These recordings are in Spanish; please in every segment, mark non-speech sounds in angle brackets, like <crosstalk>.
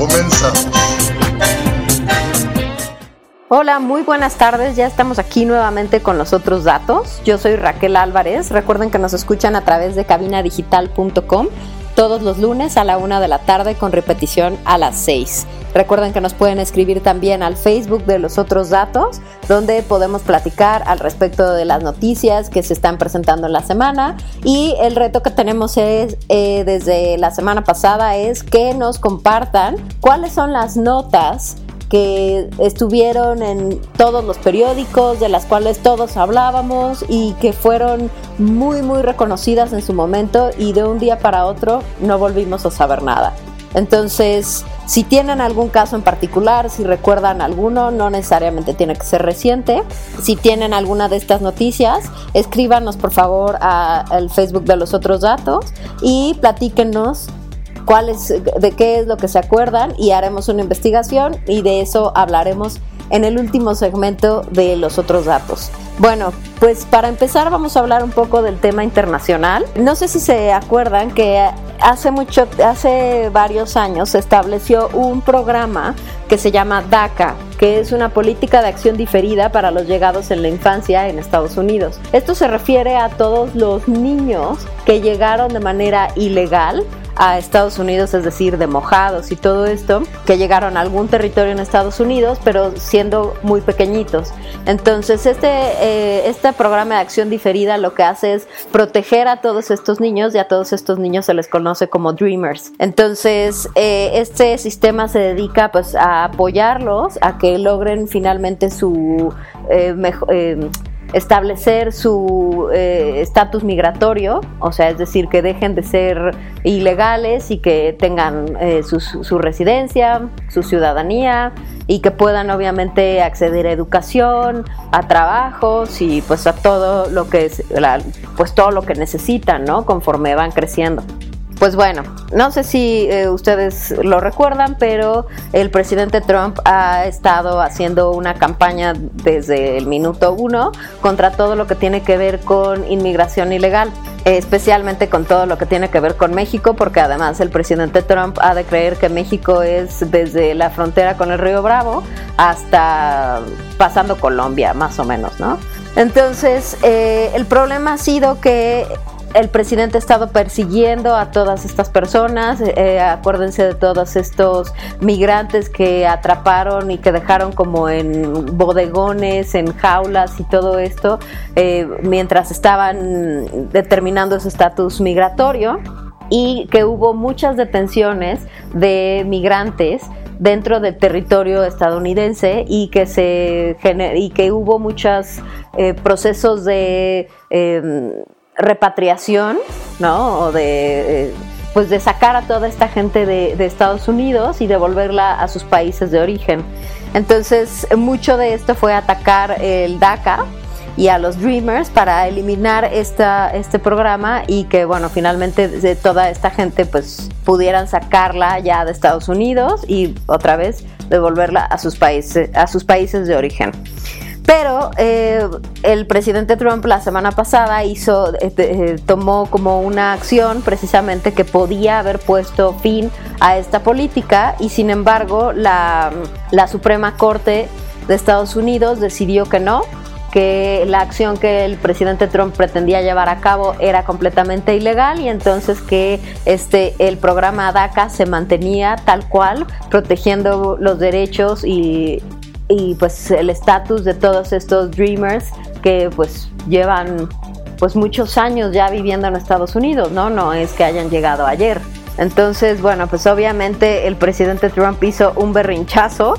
Comenzamos. Hola, muy buenas tardes. Ya estamos aquí nuevamente con los otros datos. Yo soy Raquel Álvarez. Recuerden que nos escuchan a través de cabinadigital.com todos los lunes a la una de la tarde con repetición a las 6. Recuerden que nos pueden escribir también al Facebook de los otros datos, donde podemos platicar al respecto de las noticias que se están presentando en la semana. Y el reto que tenemos es, eh, desde la semana pasada es que nos compartan cuáles son las notas que estuvieron en todos los periódicos, de las cuales todos hablábamos y que fueron muy, muy reconocidas en su momento y de un día para otro no volvimos a saber nada. Entonces, si tienen algún caso en particular, si recuerdan alguno, no necesariamente tiene que ser reciente. Si tienen alguna de estas noticias, escríbanos por favor al Facebook de los otros datos y platíquenos de qué es lo que se acuerdan y haremos una investigación y de eso hablaremos en el último segmento de los otros datos. Bueno, pues para empezar vamos a hablar un poco del tema internacional. No sé si se acuerdan que hace mucho, hace varios años se estableció un programa que se llama DACA, que es una política de acción diferida para los llegados en la infancia en Estados Unidos. Esto se refiere a todos los niños que llegaron de manera ilegal a Estados Unidos, es decir, de mojados y todo esto, que llegaron a algún territorio en Estados Unidos, pero siendo muy pequeñitos. Entonces, este, eh, este programa de acción diferida lo que hace es proteger a todos estos niños y a todos estos niños se les conoce como Dreamers. Entonces, eh, este sistema se dedica pues a apoyarlos a que logren finalmente su eh, mejor establecer su eh, estatus migratorio, o sea, es decir, que dejen de ser ilegales y que tengan eh, su, residencia, su ciudadanía y que puedan obviamente acceder a educación, a trabajos y pues a todo lo que es, pues todo lo que necesitan, ¿no? Conforme van creciendo. Pues bueno, no sé si eh, ustedes lo recuerdan, pero el presidente Trump ha estado haciendo una campaña desde el minuto uno contra todo lo que tiene que ver con inmigración ilegal especialmente con todo lo que tiene que ver con México, porque además el presidente Trump ha de creer que México es desde la frontera con el río Bravo hasta pasando Colombia, más o menos, ¿no? Entonces, eh, el problema ha sido que el presidente ha estado persiguiendo a todas estas personas. Eh, acuérdense de todos estos migrantes que atraparon y que dejaron como en bodegones, en jaulas y todo esto, eh, mientras estaban determinando su estatus migratorio y que hubo muchas detenciones de migrantes dentro del territorio estadounidense y que se y que hubo muchos eh, procesos de em, repatriación, ¿no? O de, eh, pues de sacar a toda esta gente de, Estados Unidos y devolverla a sus países de origen. Entonces, mucho de esto fue atacar el DACA y a los Dreamers para eliminar esta, este programa y que, bueno, finalmente toda esta gente pues pudieran sacarla ya de Estados Unidos y otra vez devolverla a sus países, a sus países de origen. Pero eh, el presidente Trump la semana pasada hizo, este, eh, tomó como una acción precisamente que podía haber puesto fin a esta política y sin embargo la, la Suprema Corte de Estados Unidos decidió que no, que la acción que el presidente Trump pretendía llevar a cabo era completamente ilegal y entonces que este el programa DACA se mantenía tal cual protegiendo los derechos y y pues el estatus de todos estos dreamers que pues llevan pues muchos años ya viviendo en Estados Unidos, ¿no? No es que hayan llegado ayer. Entonces, bueno, pues obviamente el presidente Trump hizo un berrinchazo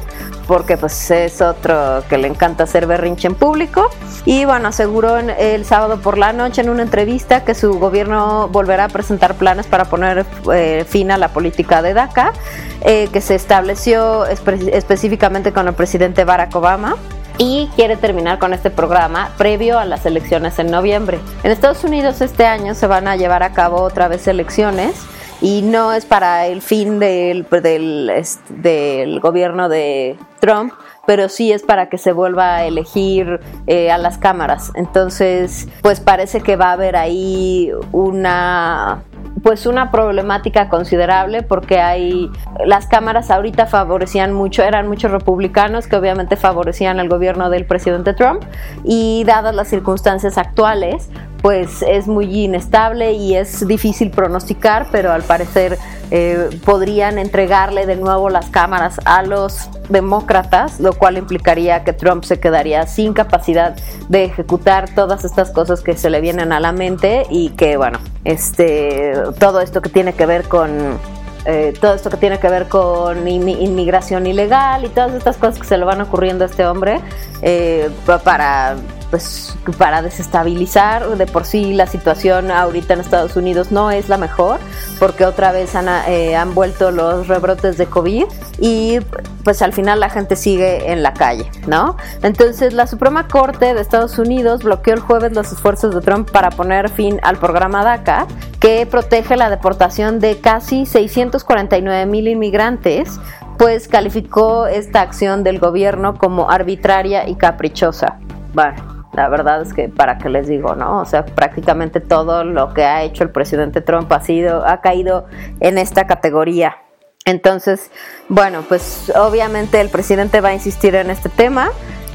porque pues es otro que le encanta hacer berrinche en público. Y bueno, aseguró el sábado por la noche en una entrevista que su gobierno volverá a presentar planes para poner eh, fin a la política de DACA, eh, que se estableció específicamente con el presidente Barack Obama y quiere terminar con este programa previo a las elecciones en noviembre. En Estados Unidos este año se van a llevar a cabo otra vez elecciones y no es para el fin del, del, del gobierno de Trump, pero sí es para que se vuelva a elegir eh, a las cámaras. Entonces, pues parece que va a haber ahí una pues una problemática considerable porque hay las cámaras ahorita favorecían mucho, eran muchos republicanos que obviamente favorecían al gobierno del presidente Trump y dadas las circunstancias actuales, pues es muy inestable y es difícil pronosticar, pero al parecer eh, podrían entregarle de nuevo las cámaras a los demócratas, lo cual implicaría que Trump se quedaría sin capacidad de ejecutar todas estas cosas que se le vienen a la mente y que, bueno, este, todo esto que tiene que ver con eh, todo esto que tiene que ver con inmigración ilegal y todas estas cosas que se le van ocurriendo a este hombre eh, para pues para desestabilizar de por sí la situación ahorita en Estados Unidos no es la mejor porque otra vez han, eh, han vuelto los rebrotes de COVID y pues al final la gente sigue en la calle, ¿no? Entonces la Suprema Corte de Estados Unidos bloqueó el jueves los esfuerzos de Trump para poner fin al programa DACA que protege la deportación de casi 649 mil inmigrantes pues calificó esta acción del gobierno como arbitraria y caprichosa. Bueno, la verdad es que para qué les digo, ¿no? O sea, prácticamente todo lo que ha hecho el presidente Trump ha sido, ha caído en esta categoría. Entonces, bueno, pues obviamente el presidente va a insistir en este tema.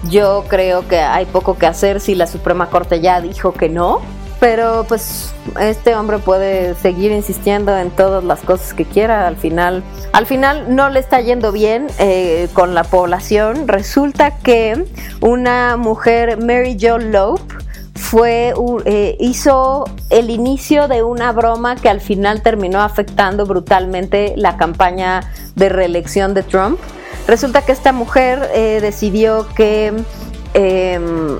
Yo creo que hay poco que hacer si la Suprema Corte ya dijo que no pero pues este hombre puede seguir insistiendo en todas las cosas que quiera. Al final al final no le está yendo bien eh, con la población. Resulta que una mujer Mary Jo Lope fue eh, hizo el inicio de una broma que al final terminó afectando brutalmente la campaña de reelección de Trump. Resulta que esta mujer eh, decidió que em,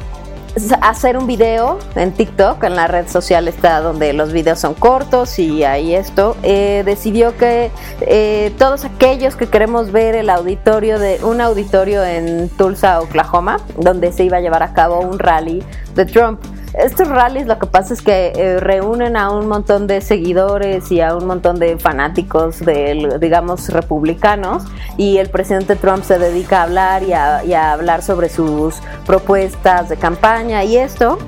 hacer un video en TikTok, en la red social está donde los videos son cortos y ahí esto, eh, decidió que eh, todos aquellos que queremos ver el auditorio de un auditorio en Tulsa, Oklahoma, donde se iba a llevar a cabo un rally de Trump, estos rallies lo que pasa es que eh, reúnen a un montón de seguidores y a un montón de fanáticos de, digamos, republicanos y el presidente Trump se dedica a hablar y a hablar sobre sus propuestas de campaña y esto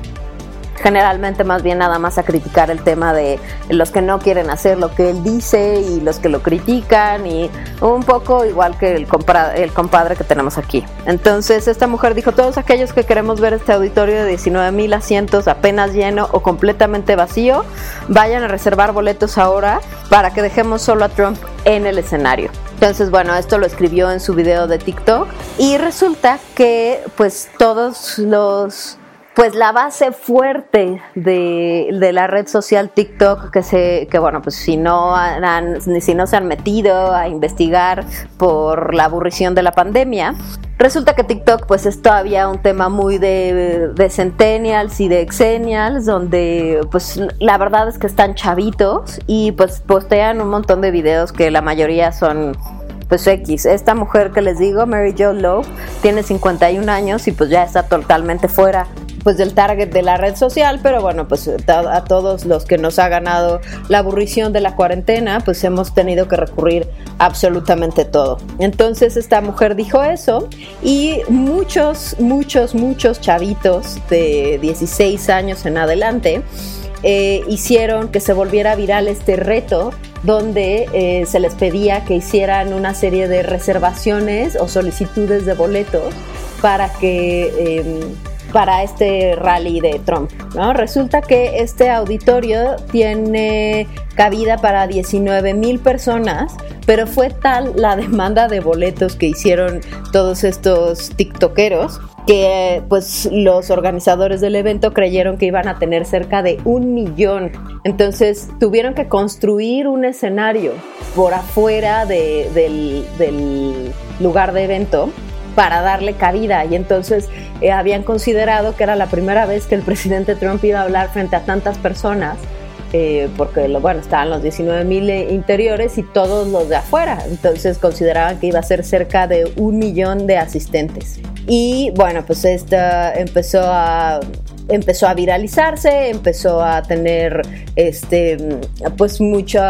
generalmente más bien nada más a criticar el tema de los que no quieren hacer lo que él dice y los que lo critican y un poco igual que el, el compadre que tenemos aquí. Entonces esta mujer dijo, todos aquellos que queremos ver este auditorio de 19 mil asientos apenas lleno o completamente vacío, vayan a reservar boletos ahora para que dejemos solo a Trump en el escenario. Entonces, bueno, esto lo escribió en su video de TikTok y resulta que pues todos los pues la base fuerte de, la red social TikTok que se que bueno pues si no han, si no se han metido a investigar por la aburrición de la pandemia resulta que TikTok pues es todavía un tema muy de, de centennials y de exennials donde pues la verdad es que están chavitos y pues postean un montón de videos que la mayoría son pues X. Esta mujer que les digo, Mary Jo Lowe, tiene 51 años y pues ya está totalmente fuera pues del target de la red social, pero bueno, pues a todos los que nos ha ganado la aburrición de la cuarentena, pues hemos tenido que recurrir absolutamente todo. Entonces esta mujer dijo eso y muchos, muchos, muchos chavitos de 16 años en adelante eh, hicieron que se volviera viral este reto donde eh, se les pedía que hicieran una serie de reservaciones o solicitudes de boletos para que em, para este rally de Trump. ¿no? Resulta que este auditorio tiene cabida para 19 mil personas, pero fue tal la demanda de boletos que hicieron todos estos tiktokeros que pues los organizadores del evento creyeron que iban a tener cerca de un millón. Entonces tuvieron que construir un escenario por afuera del lugar de evento para darle cabida y entonces eh, habían considerado que era la primera vez que el presidente Trump iba a hablar frente a tantas personas eh, porque bueno, estaban los 19 mil interiores y todos los de afuera, entonces consideraban que iba a ser cerca de un millón de asistentes. Y bueno, pues esta empezó a empezó a viralizarse, empezó a tener este pues mucho,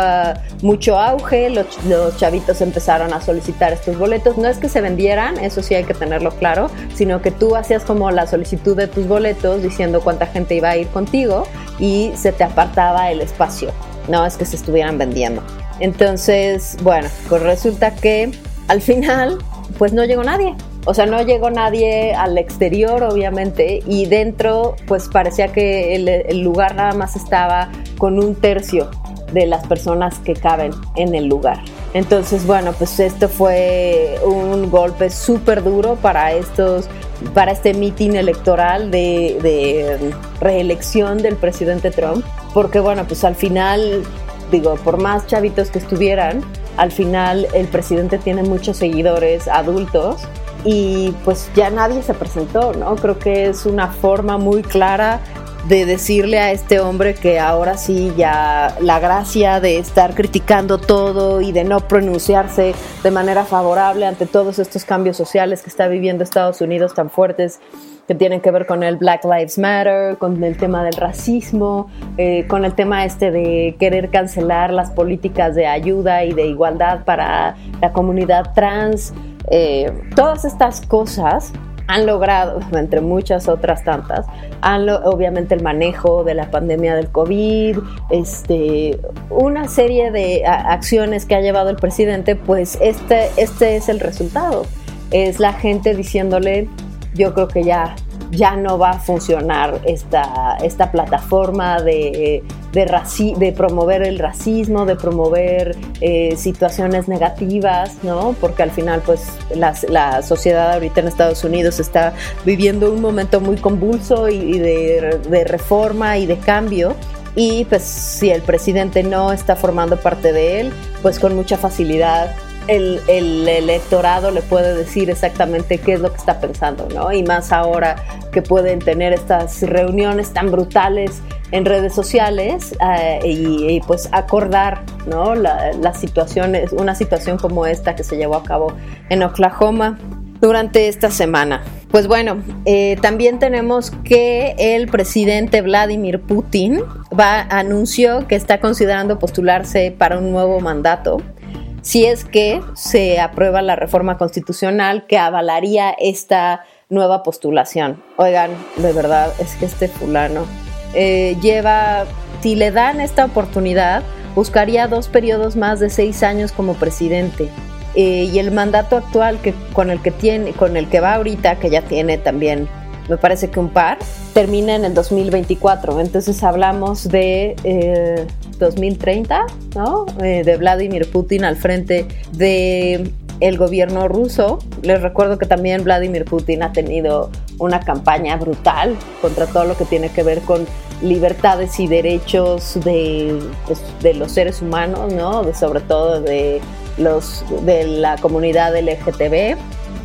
mucho auge, los, los, chavitos empezaron a solicitar estos boletos. No es que se vendieran, eso sí hay que tenerlo claro, sino que tú hacías como la solicitud de tus boletos diciendo cuánta gente iba a ir contigo y se te apartaba el espacio, no es que se estuvieran vendiendo. Entonces, bueno, pues resulta que al final pues no llegó nadie. O sea, no llegó nadie al exterior, obviamente, y dentro, pues parecía que el, lugar nada más estaba con un tercio de las personas que caben en el lugar. Entonces, bueno, pues esto fue un golpe súper duro para estos, para este mitin electoral de, de, reelección del presidente Trump, porque bueno, pues al final, digo, por más chavitos que estuvieran, al final el presidente tiene muchos seguidores adultos y pues ya nadie se presentó, ¿no? Creo que es una forma muy clara de decirle a este hombre que ahora sí ya la gracia de estar criticando todo y de no pronunciarse de manera favorable ante todos estos cambios sociales que está viviendo Estados Unidos tan fuertes que tienen que ver con el Black Lives Matter, con el tema del racismo, eh, con el tema este de querer cancelar las políticas de ayuda y de igualdad para la comunidad trans. Eh, todas estas cosas han logrado, <laughs> entre muchas otras tantas, han obviamente el manejo de la pandemia del COVID, este, una serie de acciones que ha llevado el presidente, pues este, este es el resultado. Es la gente diciéndole, yo creo que ya ya no va a funcionar esta, esta plataforma de, de, de, promover el racismo, de promover eh, situaciones negativas, ¿no? Porque al final, pues, la, sociedad ahorita en Estados Unidos está viviendo un momento muy convulso y, de, de reforma y de cambio. Y pues si el presidente no está formando parte de él, pues con mucha facilidad el, electorado le puede decir exactamente qué es lo que está pensando, ¿no? Y más ahora que pueden tener estas reuniones tan brutales en redes sociales eh, y, pues acordar, ¿no? Las situaciones, una situación como esta que se llevó a cabo en Oklahoma durante esta semana. Pues bueno, eh, también tenemos que el presidente Vladimir Putin va anunció que está considerando postularse para un nuevo mandato si es que se aprueba la reforma constitucional que avalaría esta nueva postulación. Oigan, de verdad, es que este fulano eh, lleva, si le dan esta oportunidad, buscaría dos periodos más de seis años como presidente. Eh, y el mandato actual que, con el que tiene, con el que va ahorita, que ya tiene también me parece que un par, termina en el 2024. Entonces hablamos de 2030, eh, ¿no? Eh, de Vladimir Putin al frente de el gobierno ruso. Les recuerdo que también Vladimir Putin ha tenido una campaña brutal contra todo lo que tiene que ver con libertades y derechos de, pues, de los seres humanos, ¿no? Sobre todo de los de la comunidad LGTB.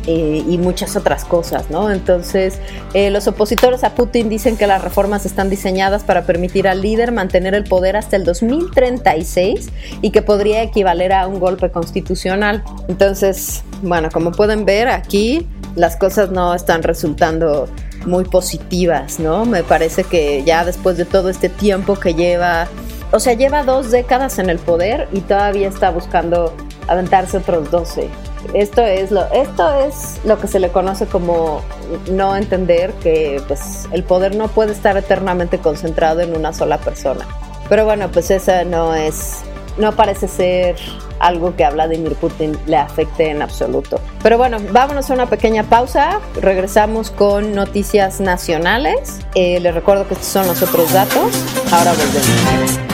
Eh, y muchas otras cosas, ¿no? Entonces, eh, los opositores a Putin dicen que las reformas están diseñadas para permitir al líder mantener el poder hasta el 2036 y que podría equivaler a un golpe constitucional. Entonces, bueno, como pueden ver aquí, las cosas no están resultando muy positivas, ¿no? Me parece que ya después de todo este tiempo que lleva, o sea, lleva dos décadas en el poder y todavía está buscando aventarse otros 12. Esto es lo, esto es lo que se le conoce como no entender que pues, el poder no puede estar eternamente concentrado en una sola persona. Pero bueno, pues esa no es, no parece ser algo que a Vladimir Putin le afecte en absoluto. Pero bueno, vámonos a una pequeña pausa. Regresamos con noticias nacionales. Eh, les recuerdo que estos son los otros datos. Ahora volvemos.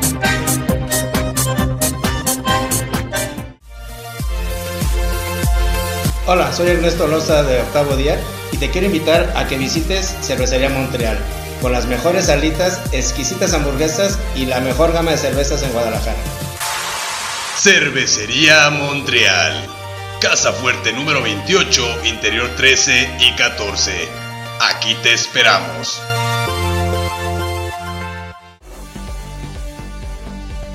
Hola, soy Ernesto Loza de Octavo Día y te quiero invitar a que visites Cervecería Montreal, con las mejores salitas, exquisitas hamburguesas y la mejor gama de cervezas en Guadalajara. Cervecería Montreal, Casa Fuerte número 28, Interior 13 y 14. Aquí te esperamos.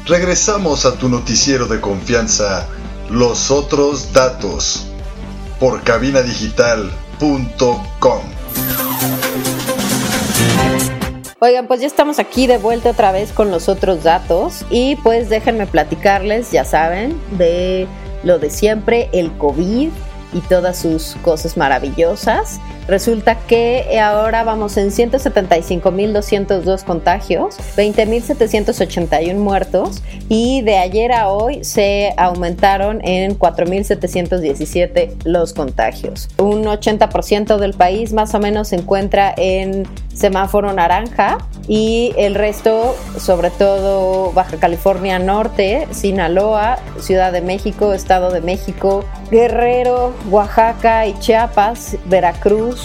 Regresamos a tu noticiero de confianza, Los Otros Datos, por cabinadigital.com. Oigan, pues ya estamos aquí de vuelta otra vez con los otros datos y pues déjenme platicarles, ya saben, de lo de siempre, el COVID y todas sus cosas maravillosas. Resulta que ahora vamos en 175.202 contagios, 20.781 muertos y de ayer a hoy se aumentaron en 4.717 los contagios. Un 80% del país más o menos se encuentra en semáforo naranja y el resto, sobre todo Baja California Norte, Sinaloa, Ciudad de México, Estado de México, Guerrero, Oaxaca y Chiapas, Veracruz,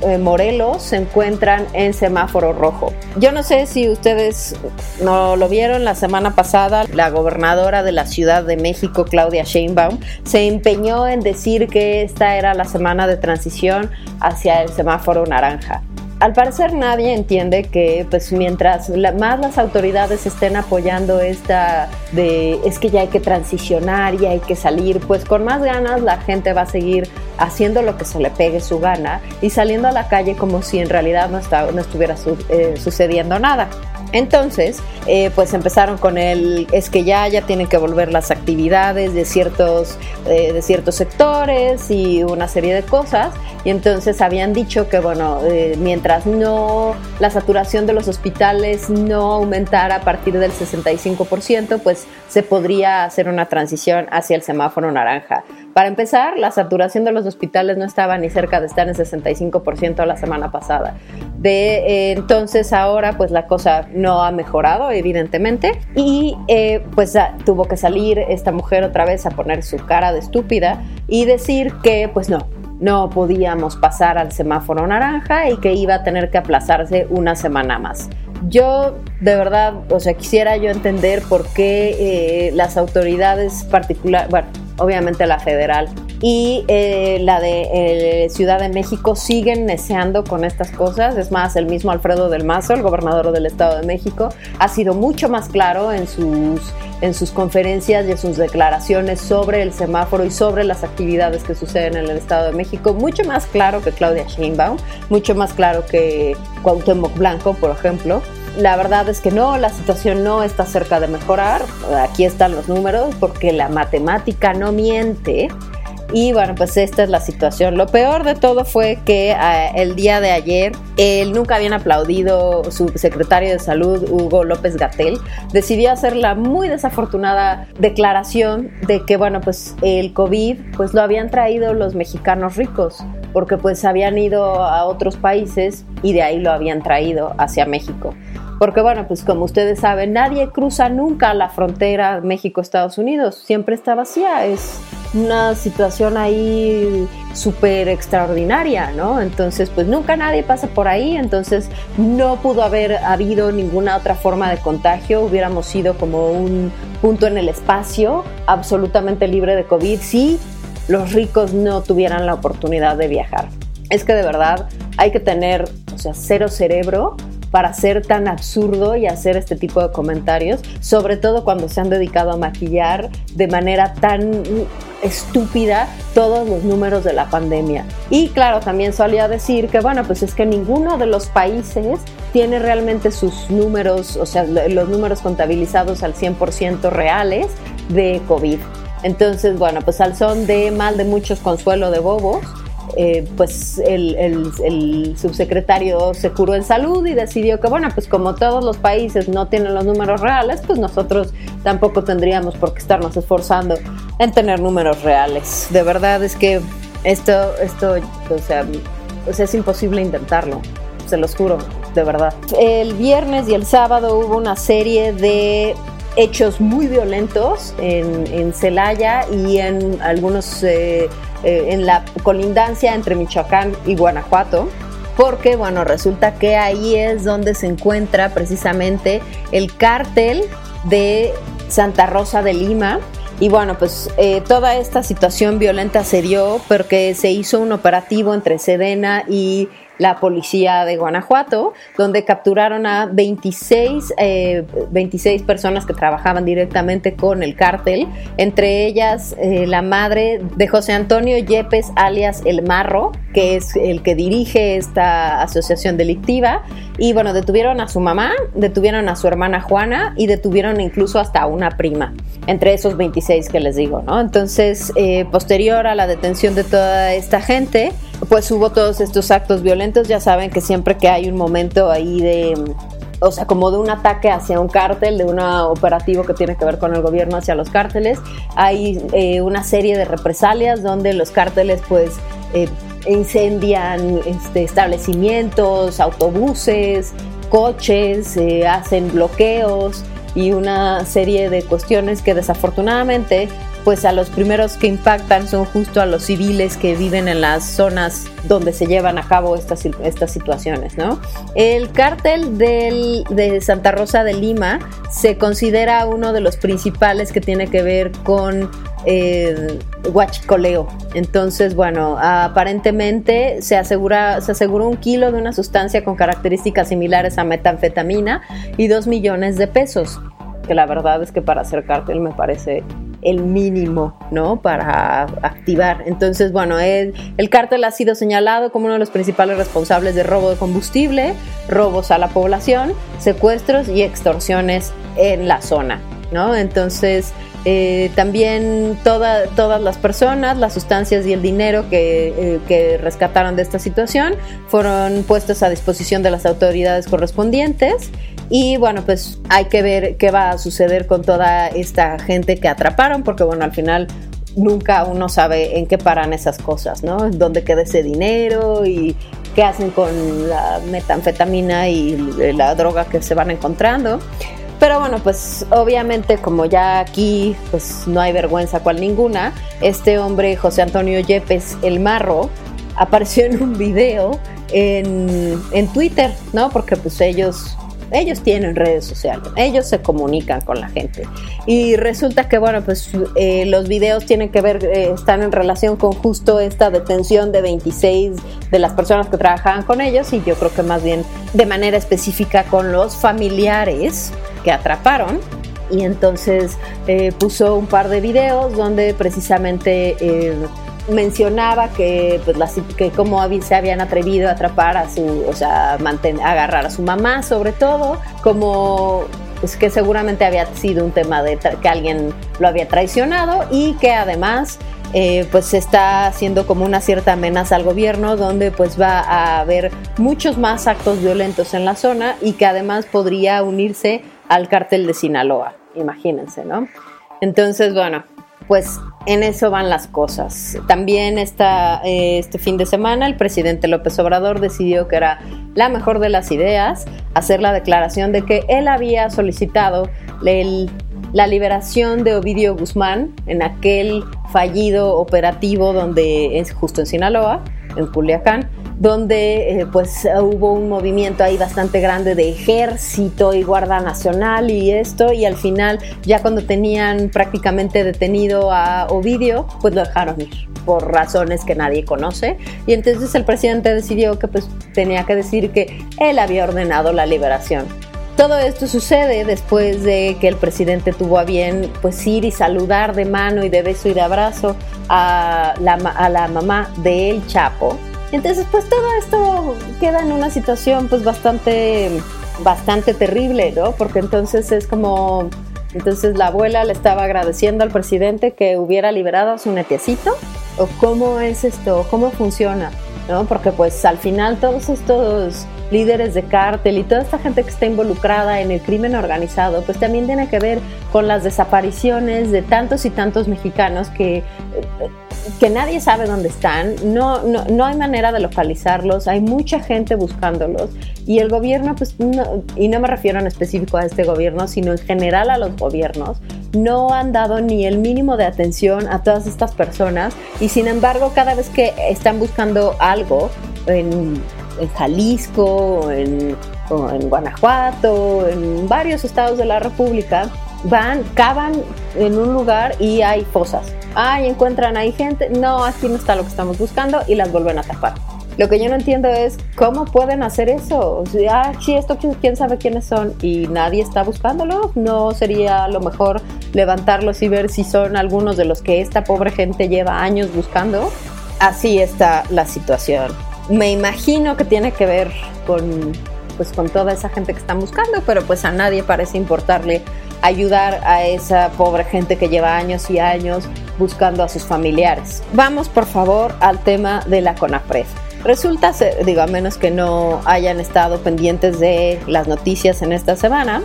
eh, Morelos se encuentran en semáforo rojo. Yo no sé si ustedes no lo vieron la semana pasada, la gobernadora de la Ciudad de México, Claudia Sheinbaum, se empeñó en decir que esta era la semana de transición hacia el semáforo naranja al parecer nadie entiende que pues mientras más las autoridades estén apoyando esta de es que ya hay que transicionar y hay que salir, pues con más ganas la gente va a seguir haciendo lo que se le pegue su gana y saliendo a la calle como si en realidad no, no estuviera eh, sucediendo nada. Entonces, eh, pues empezaron con el, es que ya, ya tienen que volver las actividades de ciertos, eh, de ciertos sectores y una serie de cosas. Y entonces habían dicho que, bueno, eh, mientras no, la saturación de los hospitales no aumentara a partir del 65%, pues se podría hacer una transición hacia el semáforo naranja. Para empezar, la saturación de los hospitales no estaba ni cerca de estar en 65% la semana pasada. De entonces ahora, pues la cosa no ha mejorado, evidentemente, y eh, pues tuvo que salir esta mujer otra vez a poner su cara de estúpida y decir que, pues no, no podíamos pasar al semáforo naranja y que iba a tener que aplazarse una semana más. Yo de verdad, o sea, quisiera yo entender por qué eh, las autoridades particulares, bueno, obviamente la federal y eh, la de eh, Ciudad de México siguen neceando con estas cosas. Es más, el mismo Alfredo del Mazo, el gobernador del Estado de México, ha sido mucho más claro en sus, en sus conferencias y en sus declaraciones sobre el semáforo y sobre las actividades que suceden en el Estado de México. Mucho más claro que Claudia Sheinbaum, mucho más claro que Cuauhtémoc Blanco, por ejemplo la verdad es que no, la situación no está cerca de mejorar. Aquí están los números porque la matemática no miente. Y bueno, pues esta es la situación. Lo peor de todo fue que eh, el día de ayer, él nunca habían aplaudido su secretario de salud, Hugo López Gatel, decidió hacer la muy desafortunada declaración de que, bueno, pues el COVID, pues lo habían traído los mexicanos ricos, porque pues habían ido a otros países y de ahí lo habían traído hacia México. Porque bueno, pues como ustedes saben, nadie cruza nunca la frontera México-Estados Unidos, siempre está vacía, es una situación ahí súper extraordinaria, ¿no? Entonces, pues nunca nadie pasa por ahí, entonces no pudo haber habido ninguna otra forma de contagio, hubiéramos sido como un punto en el espacio absolutamente libre de COVID. Si los ricos no tuvieran la oportunidad de viajar. Es que de verdad hay que tener, o sea, cero cerebro para ser tan absurdo y hacer este tipo de comentarios, sobre todo cuando se han dedicado a maquillar de manera tan estúpida todos los números de la pandemia. Y claro, también solía decir que, bueno, pues es que ninguno de los países tiene realmente sus números, o sea, los números contabilizados al 100% reales de COVID. Entonces, bueno, pues al son de mal de muchos consuelo de bobos, eh, pues el, subsecretario se curó en salud y decidió que, bueno, pues como todos los países no tienen los números reales, pues nosotros tampoco tendríamos por qué estarnos esforzando en tener números reales. De verdad es que esto, esto, o sea, sea es imposible intentarlo, se los juro, de verdad. El viernes y el sábado hubo una serie de hechos muy violentos en, en Celaya y en algunos, eh, eh, en la colindancia entre Michoacán y Guanajuato porque bueno, resulta que ahí es donde se encuentra precisamente el cártel de Santa Rosa de Lima. Y bueno, pues eh, toda esta situación violenta se dio porque se hizo un operativo entre Sedena y la policía de Guanajuato, donde capturaron a 26, 26 eh, personas que trabajaban directamente con el cártel, entre ellas eh, la madre de José Antonio Yepes, alias El Marro, que es el que dirige esta asociación delictiva. Y bueno, detuvieron a su mamá, detuvieron a su hermana Juana y detuvieron incluso hasta una prima, entre esos 26 que les digo, ¿no? Entonces, eh, posterior a la detención de toda esta gente, pues hubo todos estos actos violentos. Ya saben que siempre que hay un momento ahí de, o sea, como de un ataque hacia un cártel, de un operativo que tiene que ver con el gobierno hacia los cárteles, hay eh, una serie de represalias donde los cárteles pues eh, incendian este, establecimientos, autobuses, coches, eh, hacen bloqueos y una serie de cuestiones que desafortunadamente pues a los primeros que impactan son justo a los civiles que viven en las zonas donde se llevan a cabo estas, estas situaciones, ¿no? El cártel de Santa Rosa de Lima se considera uno de los principales que tiene que ver con eh, huachicoleo. Entonces, bueno, aparentemente se, asegura, se aseguró un kilo de una sustancia con características similares a metanfetamina y dos millones de pesos que la verdad es que para hacer cártel me parece el mínimo, ¿no? Para activar. Entonces, bueno, el, el cártel ha sido señalado como uno de los principales responsables de robo de combustible, robos a la población, secuestros y extorsiones en la zona, ¿no? Entonces, eh, también todas las personas, las sustancias y el dinero eh, que, rescataron de esta situación fueron puestos a disposición de las autoridades correspondientes. Y bueno, pues hay que ver qué va a suceder con toda esta gente que atraparon, porque bueno, al final nunca uno sabe en qué paran esas cosas, ¿no? Dónde queda ese dinero y qué hacen con la metanfetamina y la droga que se van encontrando. Pero bueno, pues obviamente como ya aquí pues no hay vergüenza cual ninguna, este hombre José Antonio Yepes el Marro apareció en un video en, en Twitter, ¿no? Porque pues ellos ellos tienen redes sociales, ellos se comunican con la gente. Y resulta que, bueno, pues eh, los videos tienen que ver, eh, están en relación con justo esta detención de 26 de las personas que trabajaban con ellos y yo creo que más bien de manera específica con los familiares que atraparon y entonces eh, puso un par de videos donde precisamente mencionaba que, pues, que cómo se habían atrevido a atrapar a su, o sea, agarrar a su mamá sobre todo, como pues, que seguramente había sido un tema de que alguien lo había traicionado y que además eh, pues se está haciendo como una cierta amenaza al gobierno donde pues va a haber muchos más actos violentos en la zona y que además podría unirse al cártel de Sinaloa, imagínense, ¿no? Entonces, bueno, pues en eso van las cosas. También esta, eh, este fin de semana el presidente López Obrador decidió que era la mejor de las ideas hacer la declaración de que él había solicitado la liberación de Ovidio Guzmán en aquel fallido operativo donde es justo en Sinaloa, en Culiacán, donde eh, pues hubo un movimiento ahí bastante grande de ejército y guarda nacional y esto y al final ya cuando tenían prácticamente detenido a Ovidio pues lo dejaron ir por razones que nadie conoce. Y entonces el presidente decidió que pues tenía que decir que él había ordenado la liberación. Todo esto sucede después de que el presidente tuvo a bien pues ir y saludar de mano y de beso y de abrazo a la, a la mamá de El Chapo, entonces, pues todo esto queda en una situación pues bastante, bastante terrible, ¿no? Porque entonces es como, Entonces la abuela le estaba agradeciendo al presidente que hubiera liberado a su netiecito. ¿O cómo es esto? ¿Cómo funciona? ¿No? Porque pues al final todos estos líderes de cártel y toda esta gente que está involucrada en el crimen organizado, pues también tiene que ver con las desapariciones de tantos y tantos mexicanos que, que nadie sabe dónde están, no, no, no hay manera de localizarlos, hay mucha gente buscándolos y el gobierno, pues, y no me refiero en específico a este gobierno, sino en general a los gobiernos, no han dado ni el mínimo de atención a todas estas personas y sin embargo cada vez que están buscando algo en Jalisco, en, en Guanajuato, en varios estados de la República, van, cavan en un lugar y hay fosas. Ay, encuentran ahí gente. No, aquí no está lo que estamos buscando y las vuelven a tapar. Lo que yo no entiendo es cómo pueden hacer eso. O sea, ah, sí, esto quién sabe quiénes son y nadie está buscándolo. No sería lo mejor levantarlos y ver si son algunos de los que esta pobre gente lleva años buscando. Así está la situación me imagino que tiene que ver con, pues, con toda esa gente que están buscando, pero pues a nadie parece importarle ayudar a esa pobre gente que lleva años y años buscando a sus familiares. Vamos por favor al tema de la CONAPRED. Resulta, digo, a menos que no hayan estado pendientes de las noticias en esta semana,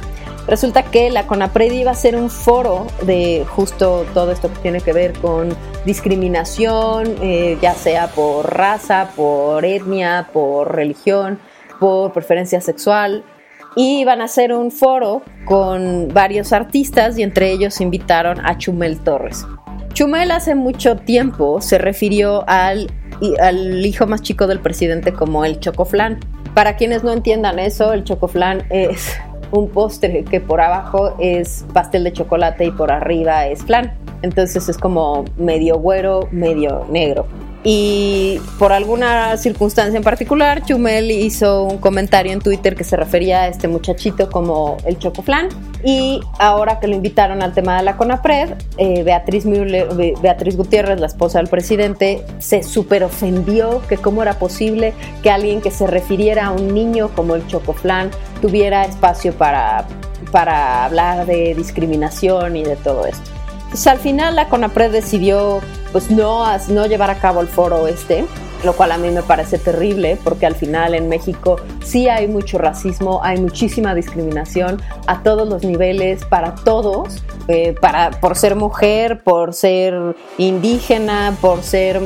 Resulta que la CONAPRED iba a ser un foro de justo todo esto que tiene que ver con discriminación, eh, ya sea por raza, por etnia, por religión, por preferencia sexual. Y iban a hacer un foro con varios artistas y entre ellos invitaron a Chumel Torres. Chumel hace mucho tiempo se refirió al, al hijo más chico del presidente como el Chocoflán. Para quienes no entiendan eso, el Chocoflán es un postre que por abajo es pastel de chocolate y por arriba es flan. Entonces es como medio güero, medio negro. Y por alguna circunstancia en particular, Chumel hizo un comentario en Twitter que se refería a este muchachito como el chocoflan. Y ahora que lo invitaron al tema de la CONAPRED, eh, Beatriz, Beatriz Gutiérrez, la esposa del presidente, se super ofendió que cómo era posible que alguien que se refiriera a un niño como el chocoflan tuviera espacio para, para hablar de discriminación y de todo esto. Pues al final la CONAPRED decidió pues no, no llevar a cabo el foro este, lo cual a mí me parece terrible porque al final en México sí hay mucho racismo, hay muchísima discriminación a todos los niveles, para todos, eh, para, por ser mujer, por ser indígena, por ser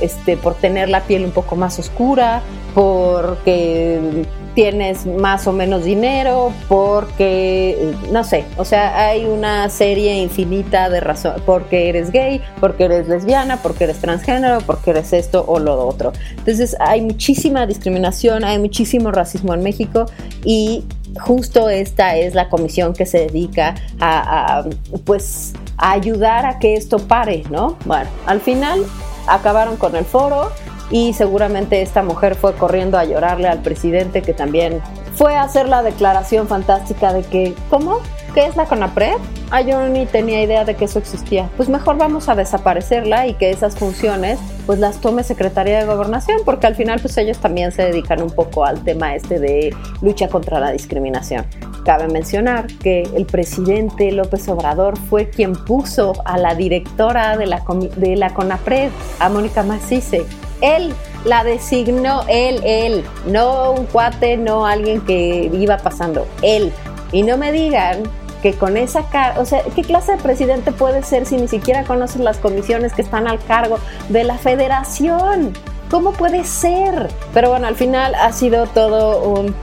este, por tener la piel un poco más oscura, porque tienes más o menos dinero, porque, no sé, o sea, hay una serie infinita de razones, porque eres gay, porque eres lesbiana, porque eres transgénero, porque eres esto o lo otro. Entonces hay muchísima discriminación, hay muchísimo racismo en México y justo esta es la comisión que se dedica a, pues, a ayudar a que esto pare, ¿no? Bueno, al final acabaron con el foro y seguramente esta mujer fue corriendo a llorarle al presidente que también fue a hacer la declaración fantástica de que, ¿cómo? ¿Qué es la CONAPRED? Ah, yo ni tenía idea de que eso existía. Pues mejor vamos a desaparecerla y que esas funciones pues las tome Secretaría de Gobernación, porque al final pues ellos también se dedican un poco al tema este de lucha contra la discriminación. Cabe mencionar que el presidente López Obrador fue quien puso a la directora de la, de la CONAPRED, a Mónica Macice, él la designó, él, él, no un cuate, no alguien que iba pasando, él. Y no me digan que con esa cara, o sea, ¿qué clase de presidente puede ser si ni siquiera conoces las comisiones que están al cargo de la federación? ¿Cómo puede ser? Pero bueno, al final ha sido todo un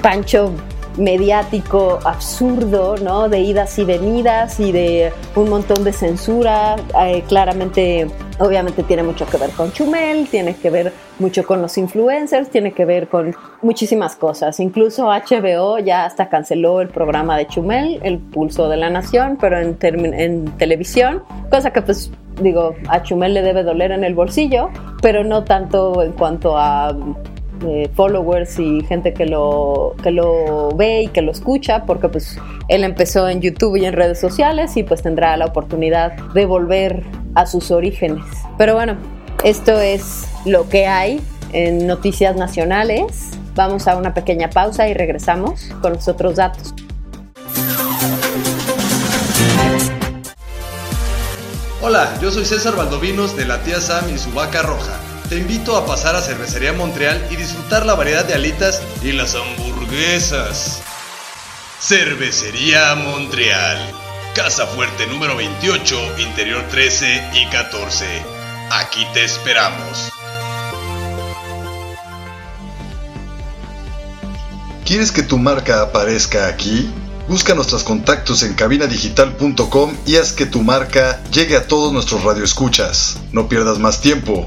pancho mediático absurdo, ¿no? De idas y venidas y de un montón de censura, eh, claramente obviamente tiene mucho que ver con Chumel, tiene que ver mucho con los influencers, tiene que ver con muchísimas cosas. Incluso HBO ya hasta canceló el programa de Chumel, El Pulso de la Nación, pero en, en televisión, cosa que pues digo, a Chumel le debe doler en el bolsillo, pero no tanto en cuanto a followers y gente que lo, que lo ve y que lo escucha, porque pues él empezó en YouTube y en redes sociales y pues tendrá la oportunidad de volver a sus orígenes. Pero bueno, esto es lo que hay en noticias nacionales. Vamos a una pequeña pausa y regresamos con los otros datos. Hola, yo soy César Valdovinos de la tía Sam y su vaca roja. Te invito a pasar a Cervecería Montreal y disfrutar la variedad de alitas y las hamburguesas. Cervecería Montreal. Casa Fuerte número 28, interior 13 y 14. Aquí te esperamos. ¿Quieres que tu marca aparezca aquí? Busca nuestros contactos en cabinadigital.com y haz que tu marca llegue a todos nuestros radioescuchas. No pierdas más tiempo.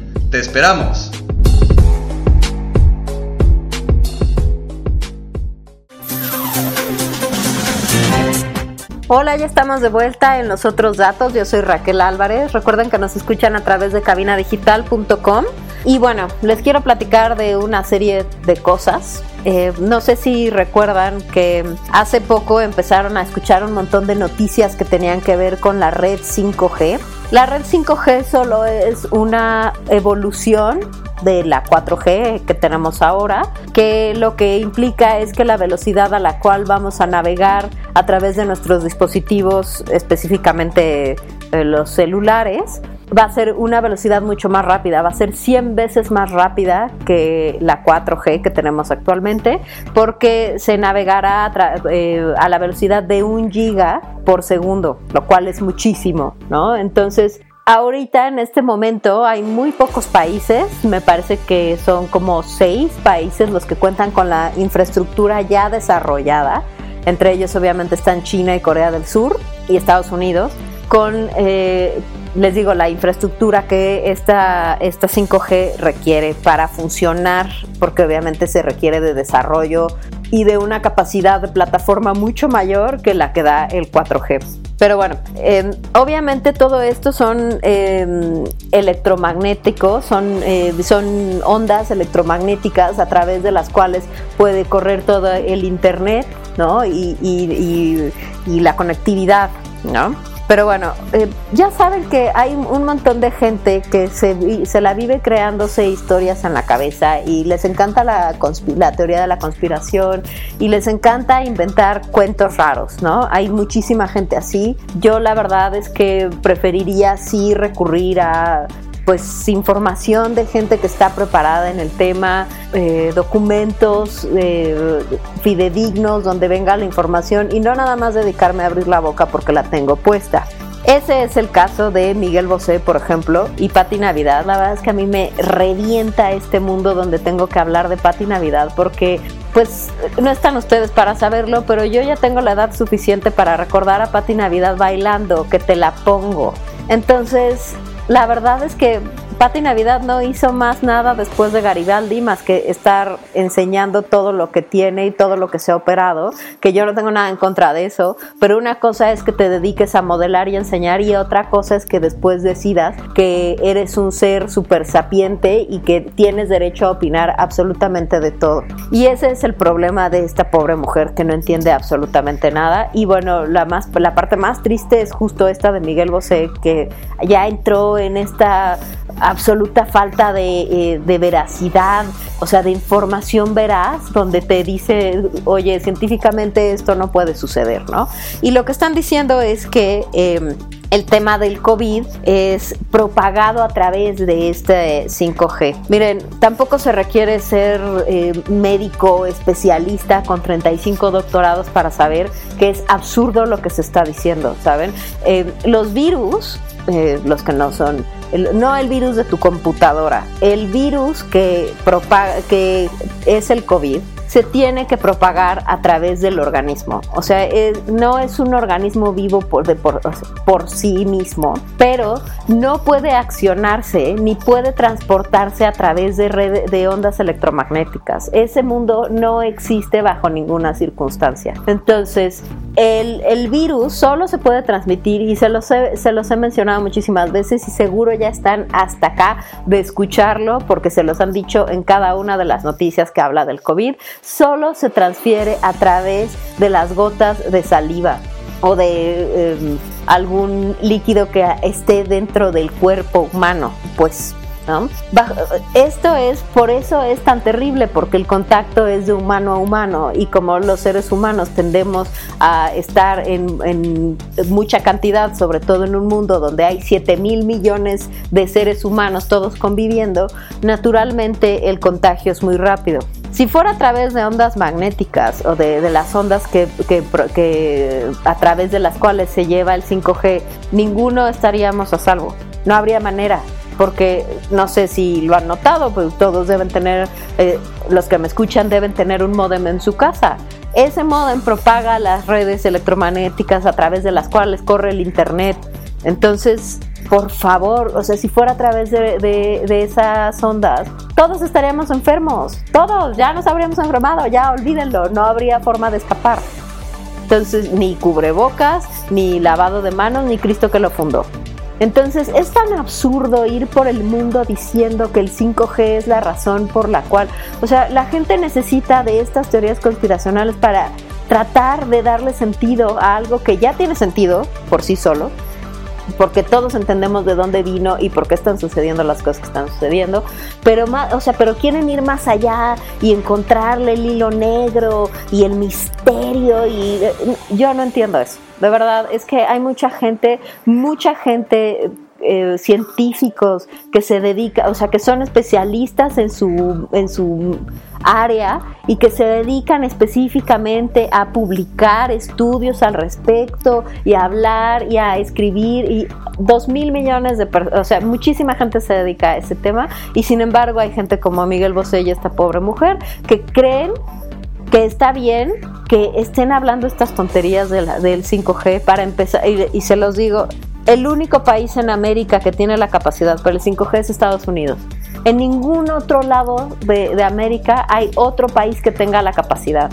Te esperamos. Hola, ya estamos de vuelta en los otros datos. Yo soy Raquel Álvarez. Recuerden que nos escuchan a través de cabinadigital.com. Y bueno, les quiero platicar de una serie de cosas. Eh, no sé si recuerdan que hace poco empezaron a escuchar un montón de noticias que tenían que ver con la red 5G. La red 5G solo es una evolución de la 4G que tenemos ahora, que lo que implica es que la velocidad a la cual vamos a navegar a través de nuestros dispositivos, específicamente eh, los celulares, va a ser una velocidad mucho más rápida, va a ser 100 veces más rápida que la 4G que tenemos actualmente, porque se navegará a, eh, a la velocidad de un giga por segundo, lo cual es muchísimo, ¿no? Entonces, Ahorita en este momento hay muy pocos países, me parece que son como seis países los que cuentan con la infraestructura ya desarrollada. Entre ellos obviamente están China y Corea del Sur y Estados Unidos, con, eh, les digo, la infraestructura que esta, esta 5G requiere para funcionar, porque obviamente se requiere de desarrollo y de una capacidad de plataforma mucho mayor que la que da el 4G. Pero bueno, eh, obviamente todo esto son eh, electromagnéticos, son, eh, son ondas electromagnéticas a través de las cuales puede correr todo el Internet, ¿no? Y, y la conectividad, ¿no? Pero bueno, eh, ya saben que hay un montón de gente que se, se, la vive creándose historias en la cabeza y les encanta la, la teoría de la conspiración y les encanta inventar cuentos raros, ¿no? Hay muchísima gente así. Yo la verdad es que preferiría sí recurrir a pues información de gente que está preparada en el tema, eh, documentos eh, fidedignos donde venga la información y no nada más dedicarme a abrir la boca porque la tengo puesta. Ese es el caso de Miguel Bosé, por ejemplo, y Pati Navidad. La verdad es que a mí me revienta este mundo donde tengo que hablar de Pati Navidad porque pues no están ustedes para saberlo, pero yo ya tengo la edad suficiente para recordar a Pati Navidad bailando, que te la pongo. Entonces, la verdad es que Pati Navidad no hizo más nada después de Garibaldi más que estar enseñando todo lo que tiene y todo lo que se ha operado, que yo no tengo nada en contra de eso, pero una cosa es que te dediques a modelar y enseñar y otra cosa es que después decidas que eres un ser súper sapiente y que tienes derecho a opinar absolutamente de todo. Y ese es el problema de esta pobre mujer que no entiende absolutamente nada. Y bueno, la, más, la parte más triste es justo esta de Miguel Bosé, que ya entró en esta absoluta falta de, eh, de, veracidad, o sea, de información veraz, donde te dice, oye, científicamente esto no puede suceder, ¿no? Y lo que están diciendo es que... Eh, el tema del COVID es propagado a través de este 5G. Miren, tampoco se requiere ser eh, médico especialista con 35 doctorados para saber que es absurdo lo que se está diciendo, ¿saben? Eh, los virus, eh, los que no son el, no el virus de tu computadora, el virus que, propaga, que es el COVID, se tiene que propagar a través del organismo. O sea, es, no es un organismo vivo por, de, por, por, sí mismo, pero no puede accionarse ni puede transportarse a través de, red, de ondas electromagnéticas. Ese mundo no existe bajo ninguna circunstancia. Entonces, el, virus solo se puede transmitir y se los, he, se los he mencionado muchísimas veces y seguro ya están hasta acá de escucharlo porque se los han dicho en cada una de las noticias que habla del COVID, solo se transfiere a través de las gotas de saliva o de em, algún líquido que esté dentro del cuerpo humano, pues esto es, por eso es tan terrible, porque el contacto es de humano a humano y como los seres humanos tendemos a estar en, mucha cantidad, sobre todo en un mundo donde hay 7 mil millones de seres humanos todos conviviendo, naturalmente el contagio es muy rápido. Si fuera a través de ondas magnéticas o de, las ondas que, que a través de las cuales se lleva el 5G, ninguno estaríamos a salvo. No habría manera porque no sé si lo han notado, pues todos deben tener, eh, los que me escuchan deben tener un modem en su casa. Ese modem propaga las redes electromagnéticas a través de las cuales corre el Internet. Entonces, por favor, o sea, si fuera a través de, de, esas ondas, todos estaríamos enfermos, todos, ya nos habríamos enfermado, ya olvídenlo, no habría forma de escapar. Entonces, ni cubrebocas, ni lavado de manos, ni Cristo que lo fundó. Entonces es tan absurdo ir por el mundo diciendo que el 5G es la razón por la cual, o sea, la gente necesita de estas teorías conspiracionales para tratar de darle sentido a algo que ya tiene sentido por sí solo, porque todos entendemos de dónde vino y por qué están sucediendo las cosas que están sucediendo, pero más, o sea, pero quieren ir más allá y encontrarle el hilo negro y el misterio y eh, yo no entiendo eso. De verdad, es que hay mucha gente, mucha gente eh, científicos que se dedican, o sea, que son especialistas en su, en su área y que se dedican específicamente a publicar estudios al respecto y a hablar y a escribir y dos mil millones de personas, o sea, muchísima gente se dedica a ese tema y sin embargo hay gente como Miguel Bosé y esta pobre mujer que creen que está bien que estén hablando estas tonterías de del 5G para empezar, y se los digo, el único país en América que tiene la capacidad para el 5G es Estados Unidos. En ningún otro lado de, América hay otro país que tenga la capacidad.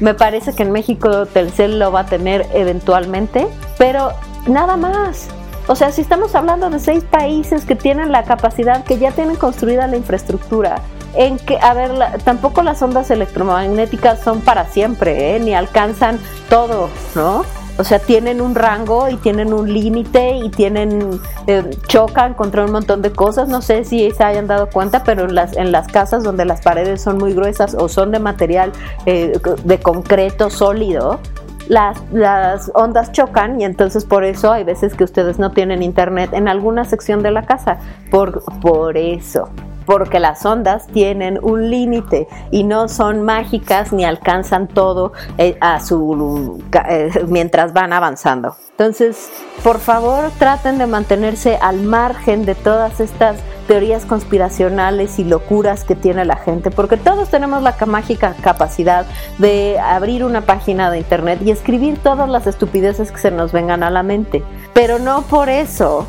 Me parece que en México Telcel lo va a tener eventualmente, pero nada más. O sea, si estamos hablando de seis países que tienen la capacidad, que ya tienen construida la infraestructura, en que, a ver, tampoco las ondas electromagnéticas son para siempre, ¿eh? ni alcanzan todo, ¿no? O sea, tienen un rango y tienen un límite y tienen eh, chocan contra un montón de cosas. No sé si se hayan dado cuenta, pero en las, en las casas donde las paredes son muy gruesas o son de material eh, de concreto sólido, las, las, ondas chocan y entonces por eso hay veces que ustedes no tienen internet en alguna sección de la casa. Por, por eso porque las ondas tienen un límite y no son mágicas ni alcanzan todo eh, a su eh, mientras van avanzando. Entonces, por favor, traten de mantenerse al margen de todas estas teorías conspiracionales y locuras que tiene la gente, porque todos tenemos la mágica capacidad de abrir una página de internet y escribir todas las estupideces que se nos vengan a la mente. Pero no por eso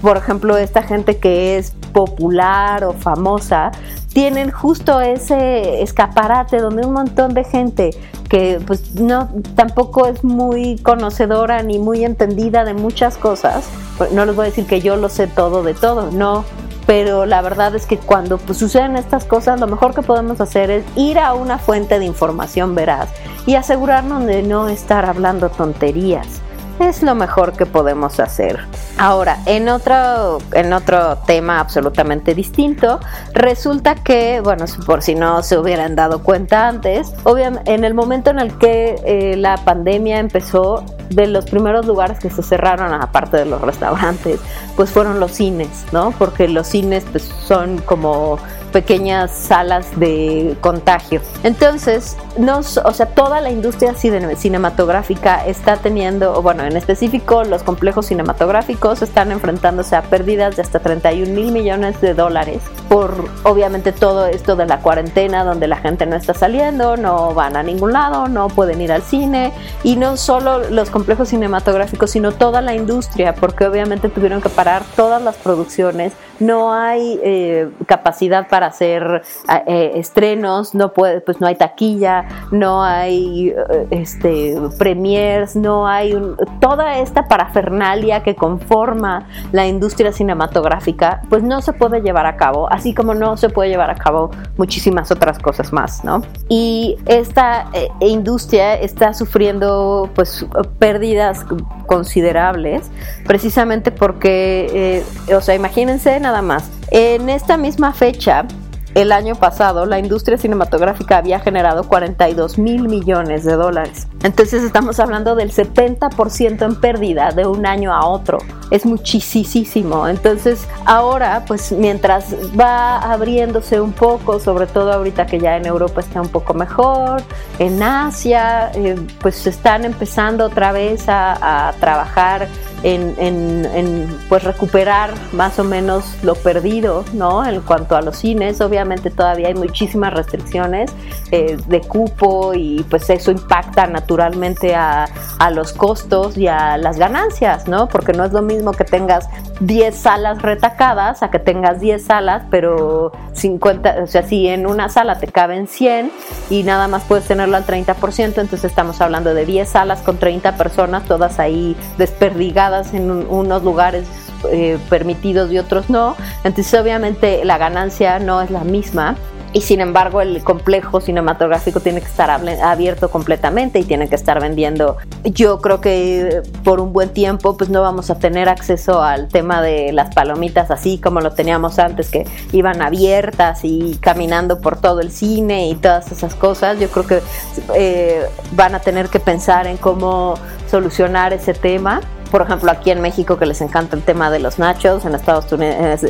por ejemplo, esta gente que es popular o famosa, tienen justo ese escaparate donde un montón de gente que pues no tampoco es muy conocedora ni muy entendida de muchas cosas, pues, no les voy a decir que yo lo sé todo de todo, no, pero la verdad es que cuando pues, suceden estas cosas, lo mejor que podemos hacer es ir a una fuente de información veraz y asegurarnos de no estar hablando tonterías es lo mejor que podemos hacer. Ahora, en otro, en otro tema absolutamente distinto, resulta que, bueno, por si no se hubieran dado cuenta antes, obviamente en el momento en el que eh, la pandemia empezó, de los primeros lugares que se cerraron, aparte de los restaurantes, pues fueron los cines, ¿no? Porque los cines pues, son como pequeñas salas de contagio. Entonces, nos, o sea, toda la industria cinematográfica está teniendo, bueno, en específico los complejos cinematográficos están enfrentándose a pérdidas de hasta 31 mil millones de dólares por obviamente todo esto de la cuarentena donde la gente no está saliendo, no van a ningún lado, no pueden ir al cine y no solo los complejos cinematográficos, sino toda la industria, porque obviamente tuvieron que parar todas las producciones no hay eh, capacidad para hacer eh, estrenos, no puede, pues no hay taquilla, no hay eh, este premiers, no hay toda esta parafernalia que conforma la industria cinematográfica, pues no se puede llevar a cabo, así como no se puede llevar a cabo muchísimas otras cosas más, ¿no? Y esta industria está sufriendo pues pérdidas considerables precisamente porque, o sea, imagínense nada más, en esta misma fecha, el año pasado la industria cinematográfica había generado 42 mil millones de dólares. Entonces estamos hablando del 70% en pérdida de un año a otro. Es muchísimo. Entonces ahora, pues mientras va abriéndose un poco, sobre todo ahorita que ya en Europa está un poco mejor, en Asia, eh, pues están empezando otra vez a, a trabajar en, pues recuperar más o menos lo perdido, ¿no? En cuanto a los cines, obviamente todavía hay muchísimas restricciones eh, de cupo y pues eso impacta naturalmente a, a, los costos y a las ganancias, ¿no? Porque no es lo mismo que tengas 10 salas retacadas a que tengas 10 salas, pero 50, o sea, si en una sala te caben 100 y nada más puedes tenerlo al 30%, entonces estamos hablando de 10 salas con 30 personas, todas ahí desperdigadas en unos lugares eh, permitidos y otros no. Entonces obviamente la ganancia no es la misma y sin embargo el complejo cinematográfico tiene que estar abierto completamente y tiene que estar vendiendo. Yo creo que por un buen tiempo pues no vamos a tener acceso al tema de las palomitas así como lo teníamos antes que iban abiertas y caminando por todo el cine y todas esas cosas. Yo creo que eh, van a tener que pensar en cómo solucionar ese tema por ejemplo, aquí en México que les encanta el tema de los nachos, en Estados Unidos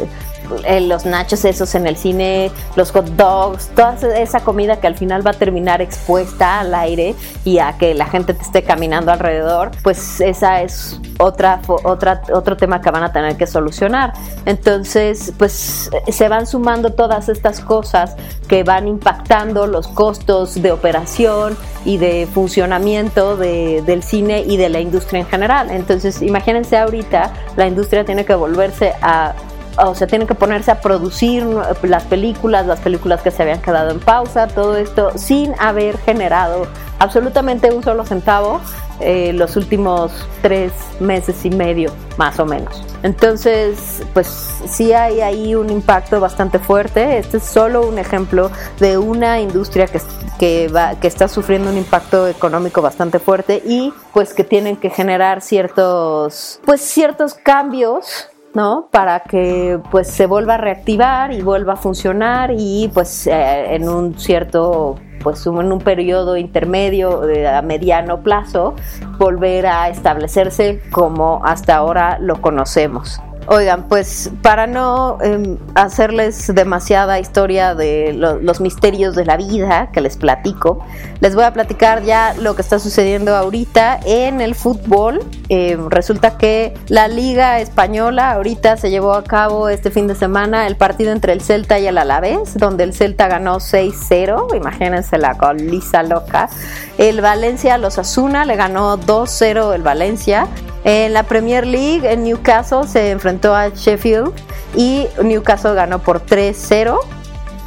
eh, los nachos esos en el cine, los hot dogs, toda esa comida que al final va a terminar expuesta al aire y a que la gente te esté caminando alrededor, pues esa es otra, otra, otro tema que van a tener que solucionar. Entonces, pues se van sumando todas estas cosas que van impactando los costos de operación y de funcionamiento del cine y de la industria en general. Entonces, imagínense ahorita, la industria tiene que volverse a o sea, tienen que ponerse a producir las películas, las películas que se habían quedado en pausa, todo esto sin haber generado absolutamente un solo centavo eh, los últimos tres meses y medio, más o menos. Entonces, pues sí hay ahí un impacto bastante fuerte. Este es solo un ejemplo de una industria que, que, va, que está sufriendo un impacto económico bastante fuerte y pues que tienen que generar ciertos, pues ciertos cambios ¿no? Para que pues se vuelva a reactivar y vuelva a funcionar y pues eh, en un cierto pues en un periodo intermedio a mediano plazo volver a establecerse como hasta ahora lo conocemos. Oigan, pues para no em, hacerles demasiada historia de los misterios de la vida que les platico, les voy a platicar ya lo que está sucediendo ahorita en el fútbol. Em, resulta que la Liga Española ahorita se llevó a cabo este fin de semana el partido entre el Celta y el Alavés, donde el Celta ganó 6-0, imagínense la colisa loca. El Valencia los Asuna le ganó 2-0 el Valencia. En la Premier League, en Newcastle se enfrentó a Sheffield y Newcastle ganó por 3-0.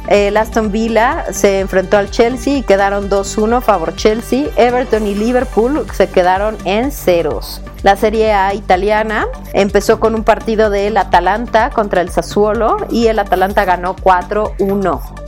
El Aston Villa se enfrentó al Chelsea y quedaron 2-1 favor Chelsea. Everton y Liverpool se quedaron en ceros. La Serie A italiana empezó con un partido del Atalanta contra el Sassuolo y el Atalanta ganó 4-1.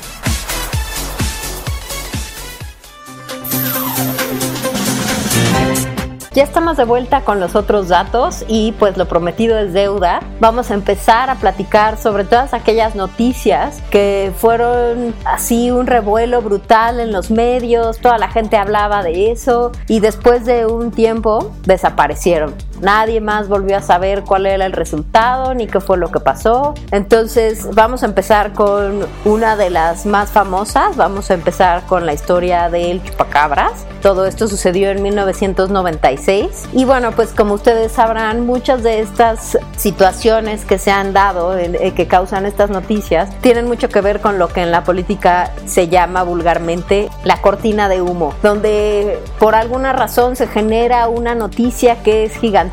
Ya estamos de vuelta con los otros datos y pues lo prometido es deuda. Vamos a empezar a platicar sobre todas aquellas noticias que fueron así un revuelo brutal en los medios, toda la gente hablaba de eso y después de un tiempo desaparecieron. Nadie más volvió a saber cuál era el resultado ni qué fue lo que pasó. Entonces vamos a empezar con una de las más famosas. Vamos a empezar con la historia del chupacabras. Todo esto sucedió en 1996. Y bueno, pues como ustedes sabrán, muchas de estas situaciones que se han dado, eh, que causan estas noticias, tienen mucho que ver con lo que en la política se llama vulgarmente la cortina de humo, donde por alguna razón se genera una noticia que es gigante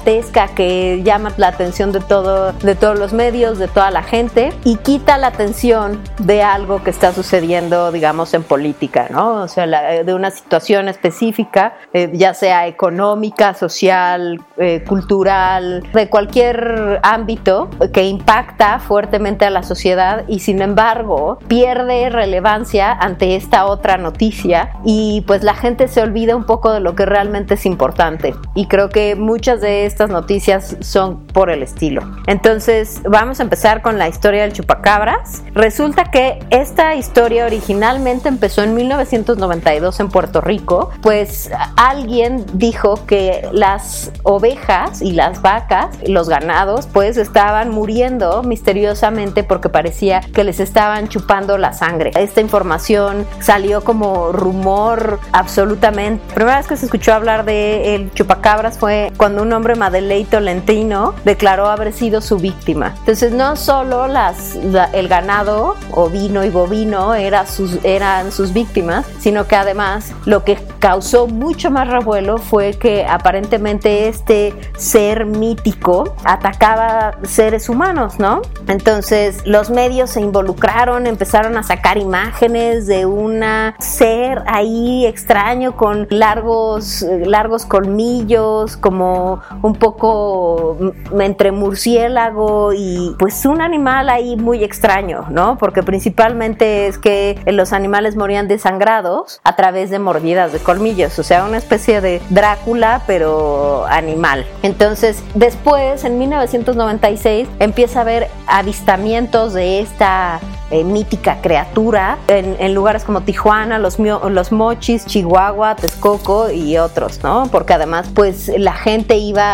que llama la atención de, todo, de todos los medios, de toda la gente y quita la atención de algo que está sucediendo, digamos, en política, ¿no? O sea, de una situación específica, eh, ya sea económica, social, eh, cultural, de cualquier ámbito que impacta fuertemente a la sociedad y sin embargo pierde relevancia ante esta otra noticia y pues la gente se olvida un poco de lo que realmente es importante. Y creo que muchas de estas noticias son por el estilo. Entonces, vamos a empezar con la historia del chupacabras. Resulta que esta historia originalmente empezó en 1992 en Puerto Rico, pues alguien dijo que las ovejas y las vacas, los ganados, pues estaban muriendo misteriosamente porque parecía que les estaban chupando la sangre. Esta información salió como rumor absolutamente. La primera vez que se escuchó hablar de el chupacabras fue cuando un hombre Madeleine Tolentino declaró haber sido su víctima. Entonces no solo el ganado ovino y bovino era sus, eran sus víctimas, sino que además lo que causó mucho más revuelo fue que aparentemente este ser mítico atacaba seres humanos, ¿no? Entonces los medios se involucraron, empezaron a sacar imágenes de una ser ahí extraño con largos, largos colmillos, como un poco entre murciélago y pues un animal ahí muy extraño, ¿no? Porque principalmente es que los animales morían desangrados a través de mordidas de colmillos, o sea, una especie de Drácula pero animal. Entonces, después, en 1996, empieza a haber avistamientos de esta eh, mítica criatura en, lugares como Tijuana, los, los Mochis, Chihuahua, Texcoco y otros, ¿no? Porque además, pues la gente iba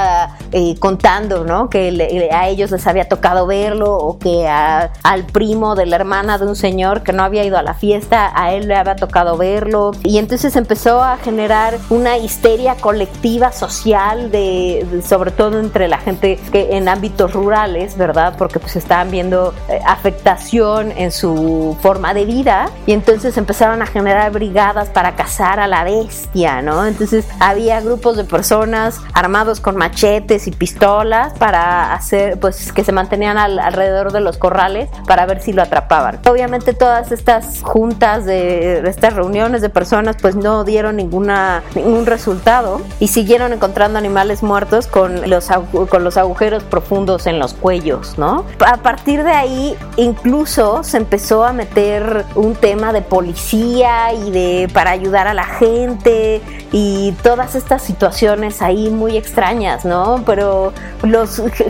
eh, contando, ¿no? Que a ellos les había tocado verlo o que al primo de la hermana de un señor que no había ido a la fiesta, a él le había tocado verlo. Y entonces empezó a generar una histeria colectiva social, de, sobre todo entre la gente que en ámbitos rurales, ¿verdad? Porque pues estaban viendo eh, afectación en su forma de vida y entonces empezaron a generar brigadas para cazar a la bestia, ¿no? Entonces había grupos de personas armados con machetes y pistolas para hacer, pues que se mantenían alrededor de los corrales para ver si lo atrapaban. Obviamente todas estas juntas de, estas reuniones de personas pues no dieron ninguna, ningún resultado y siguieron encontrando animales muertos con los, con los agujeros profundos en los cuellos, ¿no? A partir de ahí incluso se empezó a meter un tema de policía y de para ayudar a la gente y todas estas situaciones ahí muy extrañas, ¿no? Pero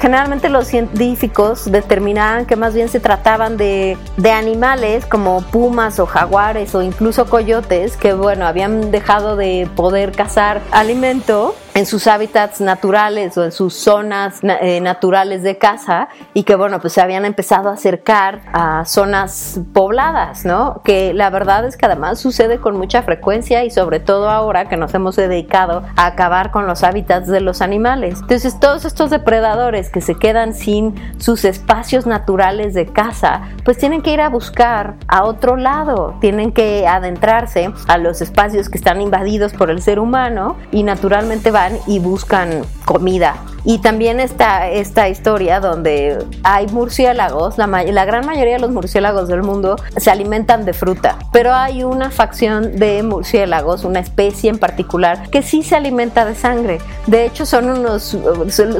generalmente los científicos determinaban que más bien se trataban de, de animales como pumas o jaguares o incluso coyotes que bueno habían dejado de poder cazar alimento en sus hábitats naturales o en sus zonas eh, naturales de caza y que bueno pues se habían empezado a acercar a zonas pobladas no que la verdad es que además sucede con mucha frecuencia y sobre todo ahora que nos hemos dedicado a acabar con los hábitats de los animales. Entonces todos estos depredadores que se quedan sin sus espacios naturales de caza pues tienen que ir a buscar a otro lado tienen que adentrarse a los espacios que están invadidos por el ser humano y naturalmente va y buscan comida Y también está esta historia donde hay murciélagos, la, gran mayoría de los murciélagos del mundo se alimentan de fruta, pero hay una facción de murciélagos, una especie en particular, que sí se alimenta de sangre. De hecho, son unos,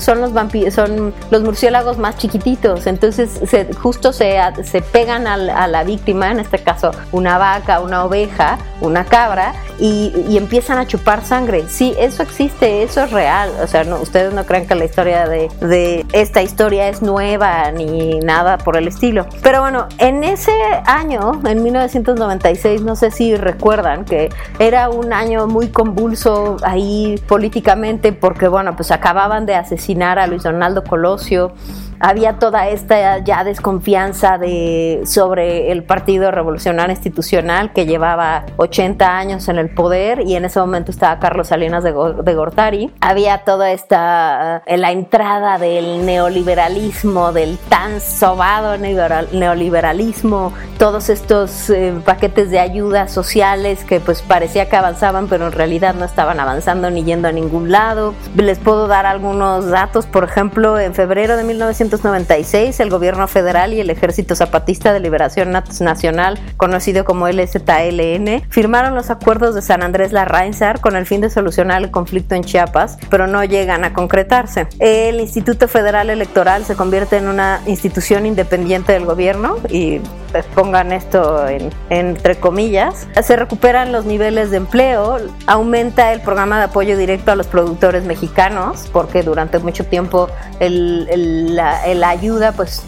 son los vampiros, son los murciélagos más chiquititos, entonces se, justo se, se pegan a, la víctima, en este caso una vaca, una oveja, una cabra, y, empiezan a chupar sangre. Sí, eso existe, eso es real. O sea, ustedes no crean que la historia de, de, esta historia es nueva ni nada por el estilo. Pero bueno, en ese año, en 1996, no sé si recuerdan que era un año muy convulso ahí políticamente porque, bueno, pues acababan de asesinar a Luis Donaldo Colosio había toda esta ya desconfianza de, sobre el Partido Revolucionario Institucional que llevaba 80 años en el poder y en ese momento estaba Carlos Salinas de, Gortari. Había toda esta, la entrada del neoliberalismo, del tan sobado neoliberalismo, todos estos eh, paquetes de ayudas sociales que pues parecía que avanzaban pero en realidad no estaban avanzando ni yendo a ningún lado. Les puedo dar algunos datos, por ejemplo, en febrero de 1900 1996, el gobierno federal y el Ejército Zapatista de Liberación Nacional, conocido como LZLN, firmaron los acuerdos de San Andrés Larrainzar con el fin de solucionar el conflicto en Chiapas, pero no llegan a concretarse. El Instituto Federal Electoral se convierte en una institución independiente del gobierno y pues, pongan esto en, entre comillas. Se recuperan los niveles de empleo, aumenta el programa de apoyo directo a los productores mexicanos, porque durante mucho tiempo el, el, la, ayuda, pues,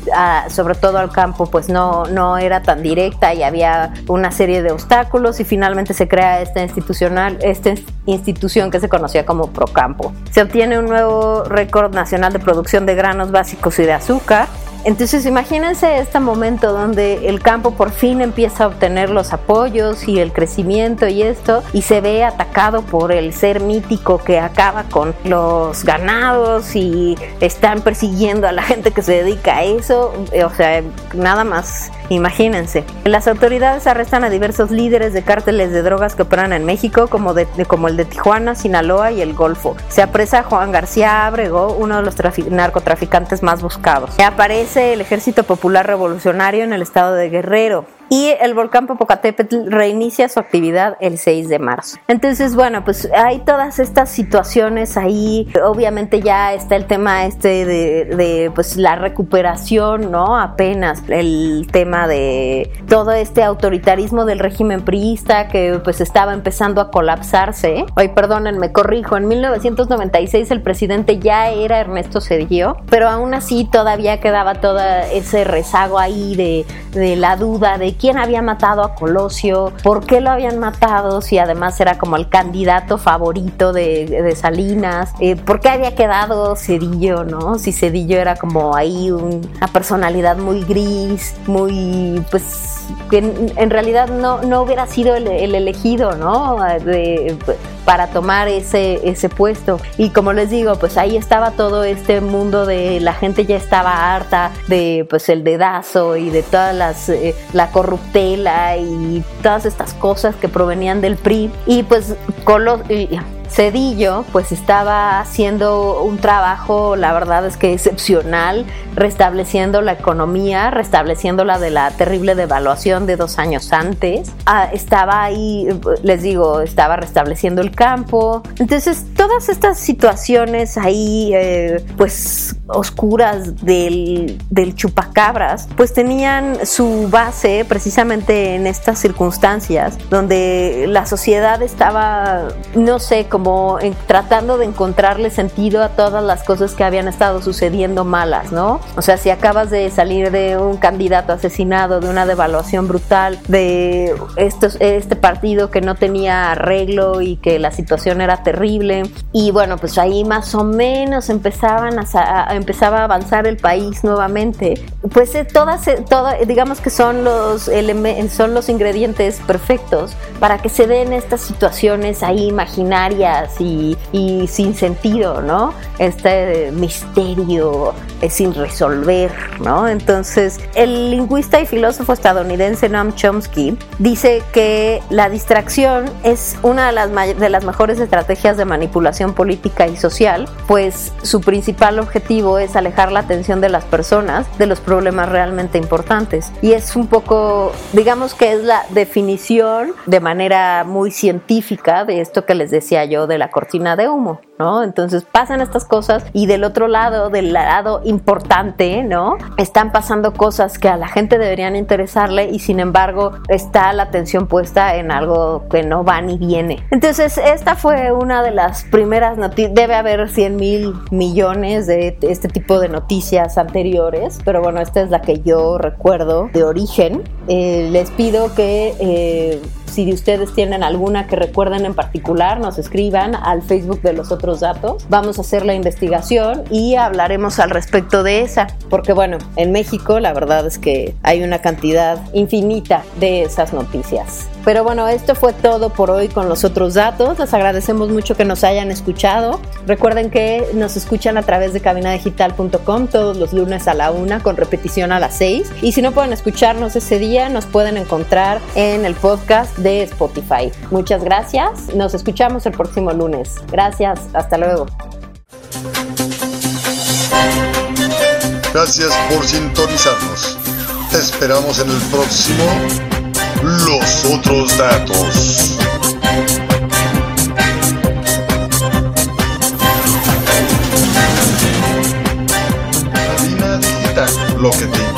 sobre todo al campo, pues no, no era tan directa y había una serie de obstáculos y finalmente se crea esta institucional, esta institución que se conocía como Procampo. Se obtiene un nuevo récord nacional de producción de granos básicos y de azúcar entonces imagínense este momento donde el campo por fin empieza a obtener los apoyos y el crecimiento y esto y se ve atacado por el ser mítico que acaba con los ganados y están persiguiendo a la gente que se dedica a eso. O sea, nada más Imagínense. Las autoridades arrestan a diversos líderes de cárteles de drogas que operan en México, como, de, como el de Tijuana, Sinaloa y el Golfo. Se apresa a Juan García Abrego, uno de los narcotraficantes más buscados. Aparece el Ejército Popular Revolucionario en el estado de Guerrero y el volcán Popocatépetl reinicia su actividad el 6 de marzo. Entonces, bueno, pues hay todas estas situaciones ahí. Obviamente ya está el tema este de, pues la recuperación, ¿no? Apenas el tema de todo este autoritarismo del régimen priista que pues estaba empezando a colapsarse. Hoy, perdonen, me corrijo, en 1996 el presidente ya era Ernesto Cedillo, pero aún así todavía quedaba todo ese rezago ahí de, de la duda de quién había matado a Colosio, por qué lo habían matado, si además era como el candidato favorito de, Salinas, eh, por qué había quedado Cedillo, ¿no? Si Cedillo era como ahí una personalidad muy gris, muy, pues, que en, realidad no, no hubiera sido el, elegido, ¿no? para tomar ese, ese puesto. Y como les digo, pues ahí estaba todo este mundo de la gente ya estaba harta de pues el dedazo y de todas las eh, la corruptela y todas estas cosas que provenían del PRI y pues Colo Cedillo pues estaba haciendo un trabajo, la verdad es que excepcional, restableciendo la economía, restableciendo la de la terrible devaluación de dos años antes. Ah, estaba ahí, les digo, estaba restableciendo el campo. Entonces, todas estas situaciones ahí, eh, pues oscuras del, del chupacabras, pues tenían su base precisamente en estas circunstancias, donde la sociedad estaba, no sé, como tratando de encontrarle sentido a todas las cosas que habían estado sucediendo malas, ¿no? O sea, si acabas de salir de un candidato asesinado, de una devaluación brutal, de estos, este partido que no tenía arreglo y que la situación era terrible, y bueno, pues ahí más o menos empezaban a, empezaba a avanzar el país nuevamente, pues eh, todas, eh, todas, digamos que son los, son los ingredientes perfectos para que se den estas situaciones ahí imaginarias y, y sin sentido, ¿no? Este misterio sin resolver, ¿no? Entonces, el lingüista y filósofo estadounidense Noam Chomsky dice que la distracción es una de las, de las mejores estrategias de manipulación política y social, pues su principal objetivo es alejar la atención de las personas de los problemas realmente importantes. Y es un poco, digamos que es la definición de manera muy científica de esto que les decía yo de la cortina de humo, ¿no? Entonces pasan estas cosas y del otro lado, del lado importante, ¿no? Están pasando cosas que a la gente deberían interesarle y sin embargo está la atención puesta en algo que no va ni viene. Entonces esta fue una de las primeras noticias, debe haber 100 mil millones de este tipo de noticias anteriores, pero bueno, esta es la que yo recuerdo de origen. Eh, les pido que... Eh, si ustedes tienen alguna que recuerden en particular, nos escriban al Facebook de los otros datos. Vamos a hacer la investigación y hablaremos al respecto de esa, porque bueno, en México la verdad es que hay una cantidad infinita de esas noticias. Pero bueno, esto fue todo por hoy con los otros datos. Les agradecemos mucho que nos hayan escuchado. Recuerden que nos escuchan a través de cabinadigital.com todos los lunes a la una con repetición a las 6. Y si no pueden escucharnos ese día, nos pueden encontrar en el podcast de Spotify. Muchas gracias. Nos escuchamos el próximo lunes. Gracias. Hasta luego. Gracias por sintonizarnos. Te esperamos en el próximo Los otros datos. Digital, lo que.